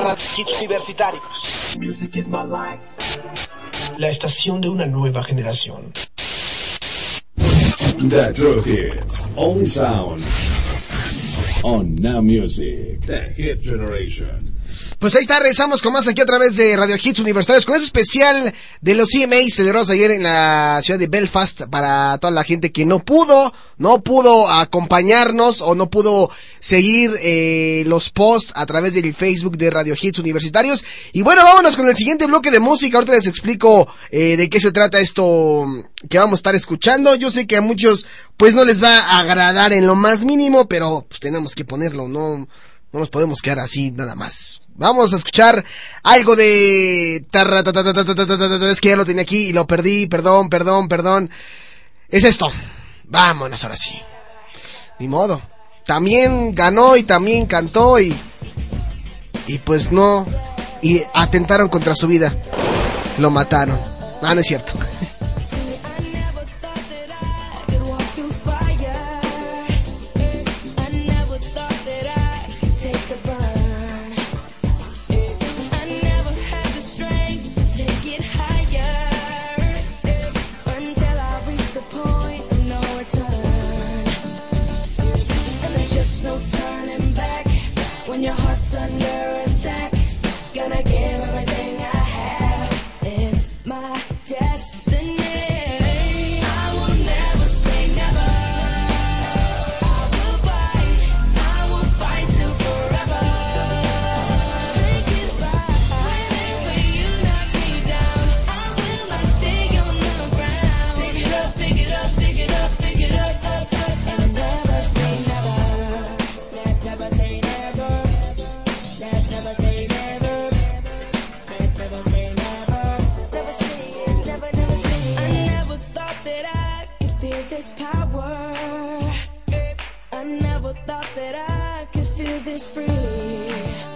Hits Universitarios. Music is my life. La estación de una nueva generación. The True Hits. Only sound. On Now Music. The Hit Generation. Pues ahí está, regresamos con más aquí a través de Radio Hits Universitarios, con ese especial de los CMAs celebrados ayer en la ciudad de Belfast para toda la gente que no pudo, no pudo acompañarnos o no pudo seguir eh, los posts a través del Facebook de Radio Hits Universitarios. Y bueno, vámonos con el siguiente bloque de música. Ahorita les explico eh, de qué se trata esto que vamos a estar escuchando. Yo sé que a muchos pues no les va a agradar en lo más mínimo, pero pues tenemos que ponerlo, no, no nos podemos quedar así nada más. Vamos a escuchar algo de... Es que ya lo tenía aquí y lo perdí, perdón, perdón, perdón. Es esto. Vámonos ahora sí. Ni modo. También ganó y también cantó y... Y pues no. Y atentaron contra su vida. Lo mataron. Ah, no es cierto. this power. I never thought that I could feel this free.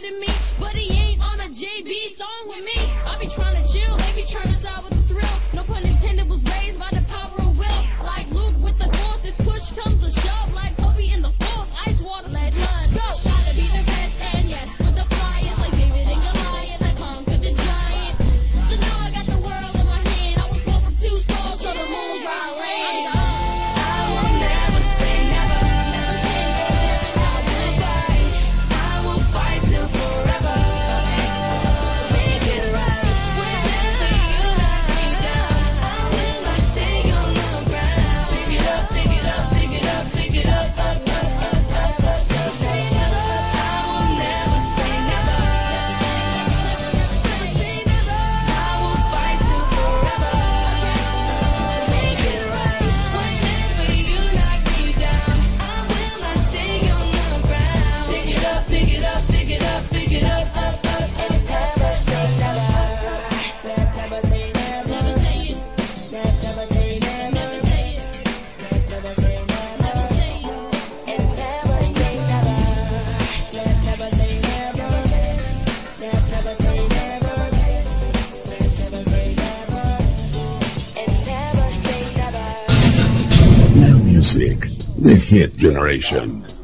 nigga to me, but he ain't on a JB song with me. I be trying to chill, they be trying to side with the thrill. No pun intended, was raised by the power of will. Like Luke with the force, if push comes to shove, like It Generation.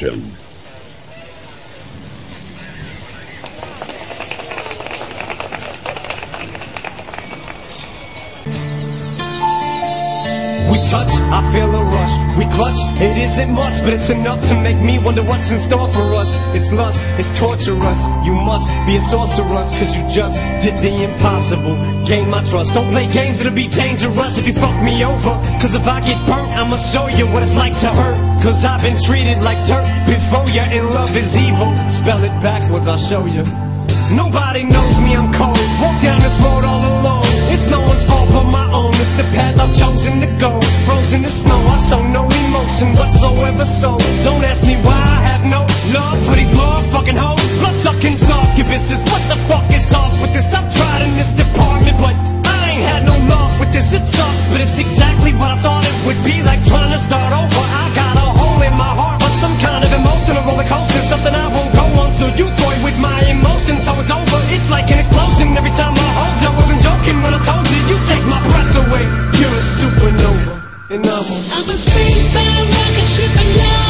We touch, I feel a rush. We clutch, it isn't much, but it's enough to make me wonder what's in store for us. It's lust, it's torturous. You must be a sorceress, cause you just did the impossible. Gain my trust. Don't play games, it'll be dangerous if you fuck me over. Cause if I get burnt, I'ma show you what it's like to hurt. Cause I've been treated like dirt before you, and love is evil. Spell it backwards, I'll show you. Nobody knows me, I'm cold. Walk down this road all alone. It's no one's fault but my own. It's the path I've chosen to go. Frozen in snow, I show no emotion whatsoever. So don't ask me why I have no love for these motherfucking hoes. Blood sucking succubuses. What the fuck is off with this? I've tried in this department, but I ain't had no love with this. It sucks, but it's exactly what I thought it would be like trying to start over. I of emotional roller coaster. Something I won't go on till you toy with my emotions. So it's over. It's like an explosion every time I hold you. I wasn't joking when I told you you take my breath away. You're a supernova, and I'm a I'm a spacebound rocket ship and your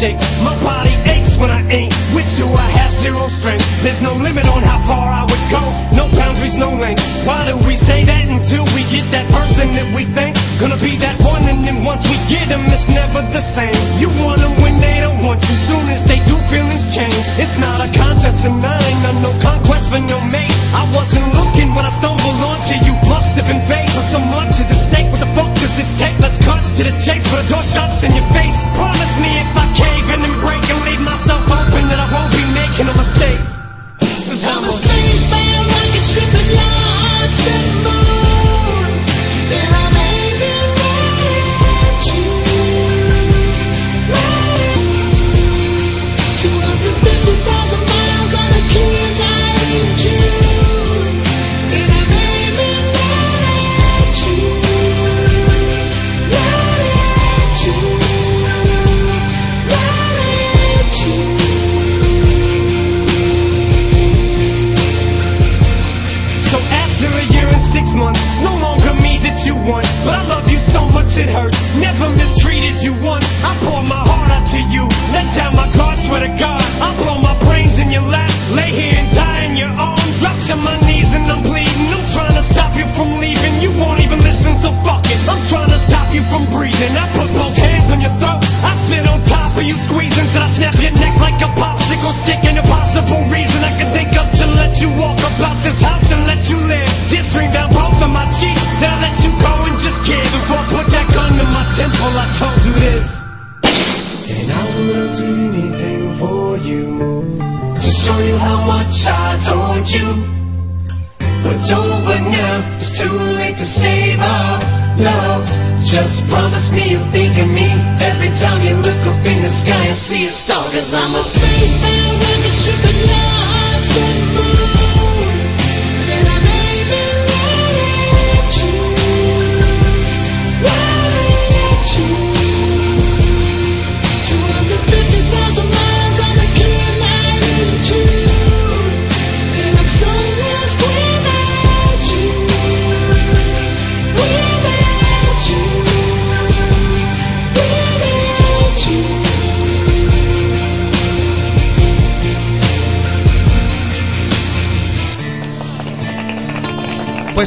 shakes. My body aches when I ain't with you. I have zero strength. There's no limit on how far I would go. No boundaries, no lengths. Why do we say that until we get that person that we think gonna be that one? And then once we get them, it's never the same. You want them when they don't want you. Soon as they do, feelings change. It's not a contest, and I ain't no conquest for no mate. I wasn't looking when I stumbled onto you. Must have been fate for so much of the stake. What the fuck does it take? Let's cut to the chase for the door shuts in your face, promise it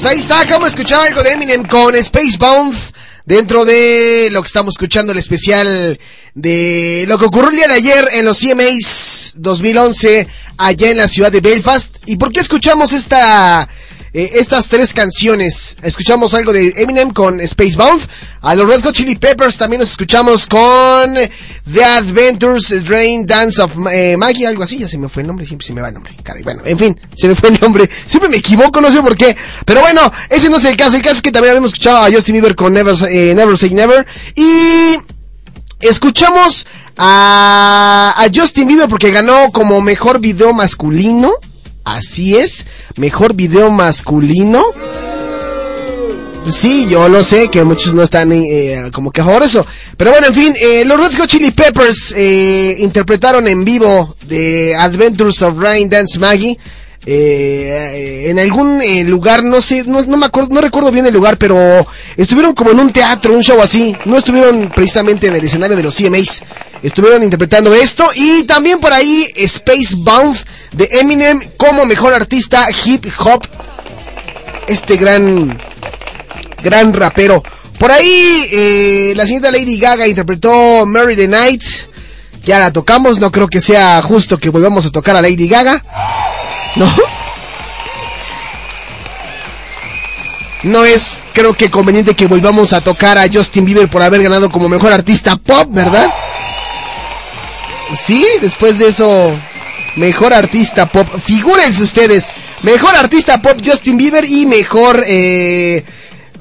Pues ahí está, acabamos de escuchar algo de Eminem con Spacebound dentro de lo que estamos escuchando el especial de lo que ocurrió el día de ayer en los CMAs 2011 allá en la ciudad de Belfast. ¿Y por qué escuchamos esta eh, estas tres canciones? Escuchamos algo de Eminem con Spacebound, a los Red Hot Chili Peppers también nos escuchamos con The Adventures Drain Dance of eh, Maggie, algo así, ya se me fue el nombre, siempre se me va el nombre. Caray, bueno, en fin, se me fue el nombre. Siempre me equivoco, no sé por qué. Pero bueno, ese no es el caso. El caso es que también habíamos escuchado a Justin Bieber con Never, eh, Never Say Never. Y escuchamos a, a Justin Bieber porque ganó como mejor video masculino. Así es, mejor video masculino. Sí, yo lo sé que muchos no están eh, como que a favor de eso. Pero bueno, en fin, eh, los Red Hot Chili Peppers eh, interpretaron en vivo The Adventures of Rain Dance Maggie. Eh, en algún eh, lugar, no sé, no, me acuerdo, no recuerdo bien el lugar, pero estuvieron como en un teatro, un show así. No estuvieron precisamente en el escenario de los CMAs. Estuvieron interpretando esto y también por ahí Spacebound de Eminem como mejor artista hip hop. Este gran gran rapero. Por ahí, eh, la señorita Lady Gaga interpretó Mary the Night. Ya la tocamos, no creo que sea justo que volvamos a tocar a Lady Gaga. ¿No? No es, creo que conveniente que volvamos a tocar a Justin Bieber por haber ganado como mejor artista pop, ¿verdad? Sí, después de eso, mejor artista pop. Figúrense ustedes, mejor artista pop Justin Bieber y mejor, eh,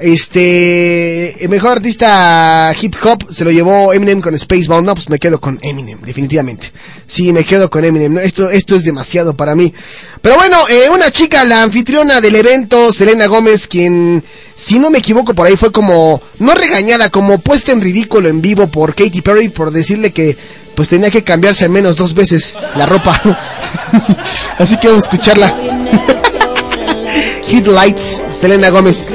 este, mejor artista hip hop se lo llevó Eminem con Spacebound. No, pues me quedo con Eminem, definitivamente. Sí, me quedo con Eminem. Esto, esto es demasiado para mí. Pero bueno, eh, una chica, la anfitriona del evento, Selena Gómez, quien, si no me equivoco, por ahí fue como, no regañada, como puesta en ridículo en vivo por Katy Perry por decirle que, pues tenía que cambiarse al menos dos veces la ropa. Así que vamos a escucharla. Hit Lights, Selena Gómez.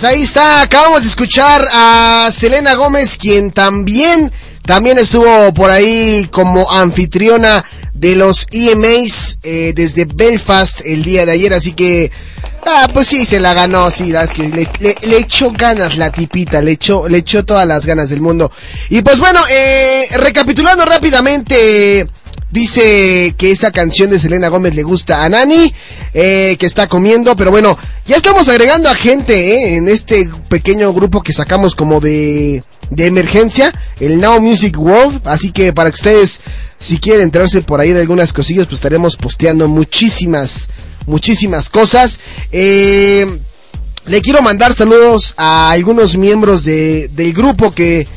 Pues ahí está, acabamos de escuchar a Selena Gómez, quien también, también estuvo por ahí como anfitriona de los EMAs eh, desde Belfast el día de ayer, así que, ah, pues sí, se la ganó, sí, es que le, le- le echó ganas la tipita, le echó, le echó todas las ganas del mundo. Y pues bueno, eh, recapitulando rápidamente, Dice que esa canción de Selena Gómez le gusta a Nani, eh, que está comiendo, pero bueno, ya estamos agregando a gente eh, en este pequeño grupo que sacamos como de, de emergencia, el Now Music World, así que para que ustedes, si quieren enterarse por ahí de algunas cosillas, pues estaremos posteando muchísimas, muchísimas cosas. Eh, le quiero mandar saludos a algunos miembros de, del grupo que,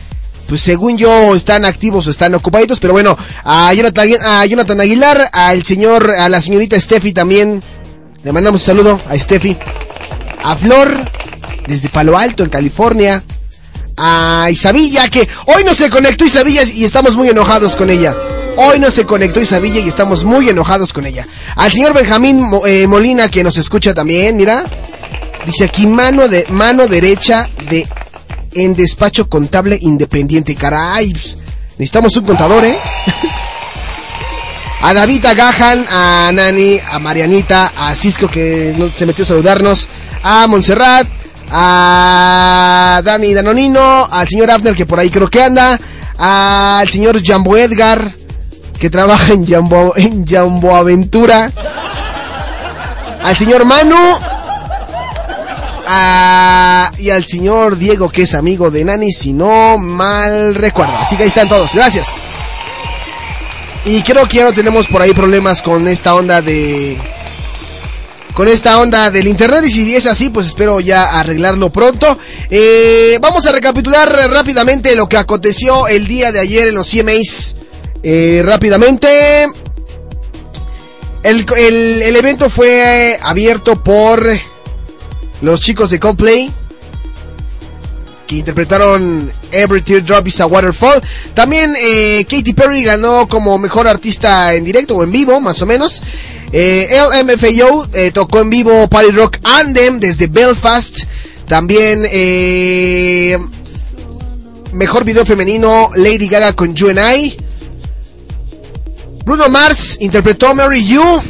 pues según yo están activos o están ocupaditos, pero bueno, a Jonathan, Aguilar, al señor, a la señorita Steffi también, le mandamos un saludo a Steffi, a Flor, desde Palo Alto, en California, a Isabilla, que hoy no se conectó Isabilla y estamos muy enojados con ella. Hoy no se conectó Isabilla y estamos muy enojados con ella. Al señor Benjamín eh, Molina, que nos escucha también, mira. Dice aquí mano de mano derecha de en despacho contable independiente. Caray, pues, necesitamos un contador, ¿eh? a David Agajan, a Nani, a Marianita, a Cisco que se metió a saludarnos, a Montserrat, a Dani Danonino, al señor Abner que por ahí creo que anda, al señor Jambo Edgar que trabaja en en Jambo Aventura, al señor Manu, a- y al señor Diego que es amigo de Nani si no mal recuerdo. Así que ahí están todos, gracias. Y creo que ya no tenemos por ahí problemas con esta onda de... Con esta onda del internet y si es así, pues espero ya arreglarlo pronto. Eh, vamos a recapitular rápidamente lo que aconteció el día de ayer en los CMAs. Eh, rápidamente. El, el- el evento fue abierto por los chicos de Coldplay que interpretaron Every Teardrop is a Waterfall. También eh, Katy Perry ganó como mejor artista en directo o en vivo, más o menos. Eh, LMFAO eh, tocó en vivo Party Rock Anthem desde Belfast. También eh, mejor video femenino Lady Gaga con You and I. Bruno Mars interpretó Mary You.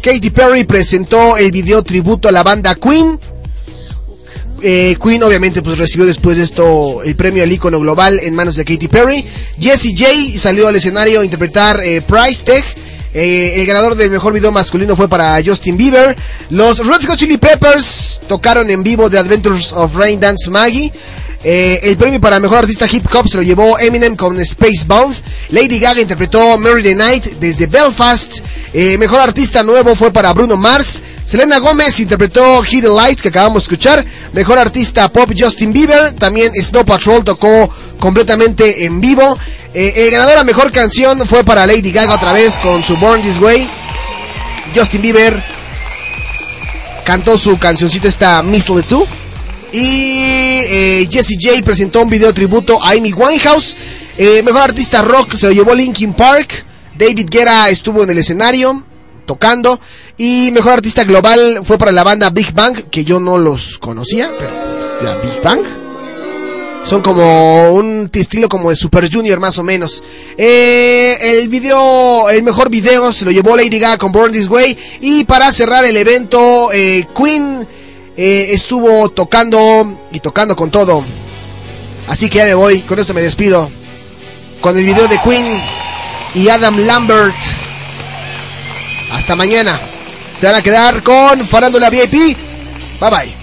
Katy Perry presentó el video tributo a la banda Queen. Eh, Queen obviamente pues recibió después de esto el premio al icono global en manos de Katy Perry. Jessie J salió al escenario a interpretar eh, Price Tag. Eh, el ganador del mejor video masculino fue para Justin Bieber. Los Red Hot Chili Peppers tocaron en vivo The Adventures of Rain Dance Maggie. Eh, el premio para mejor artista hip hop se lo llevó Eminem con Spacebound. Lady Gaga interpretó Mary the Night desde Belfast. Eh, mejor artista nuevo fue para Bruno Mars. Selena Gómez interpretó the Lights que acabamos de escuchar. Mejor artista pop Justin Bieber. También Snow Patrol tocó completamente en vivo. Eh, el ganador a mejor canción fue para Lady Gaga otra vez con su Born This Way. Justin Bieber cantó su cancioncita esta Miss Two. Y eh, Jessie J presentó un video tributo a Amy Winehouse. Eh, mejor artista rock se lo llevó Linkin Park. David Guerra estuvo en el escenario tocando. Y mejor artista global fue para la banda Big Bang, que yo no los conocía, pero la Big Bang. Son como un estilo como de Super Junior más o menos. Eh, el video, el mejor video se lo llevó Lady Gaga con Born This Way. Y para cerrar el evento, eh, Queen eh, estuvo tocando y tocando con todo. Así que ya me voy, con esto me despido. Con el video de Queen y Adam Lambert. Hasta mañana. Se van a quedar con Farándula VIP. Bye bye.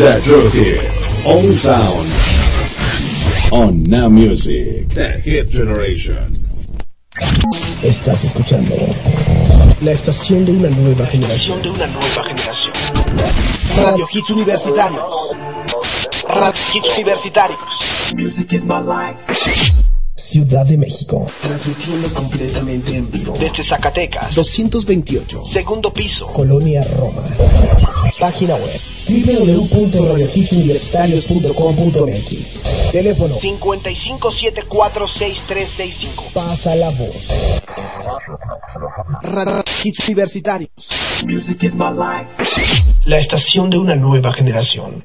The truth is, on sound. On Now Music. The Hit Generation. Estás escuchando la estación de una nueva generación. De una nueva generación. Radio Hits Universitarios. Radio Hits Universitarios. Music is my life. Ciudad de México. Transmitiendo completamente en vivo. Desde Zacatecas. 228. Segundo piso. Colonia Roma. Página web www.radiohitsuniversitarios.com.mx Teléfono 55746365 Pasa la voz. Radio Hits Universitarios. Music is my life. La estación de una nueva generación.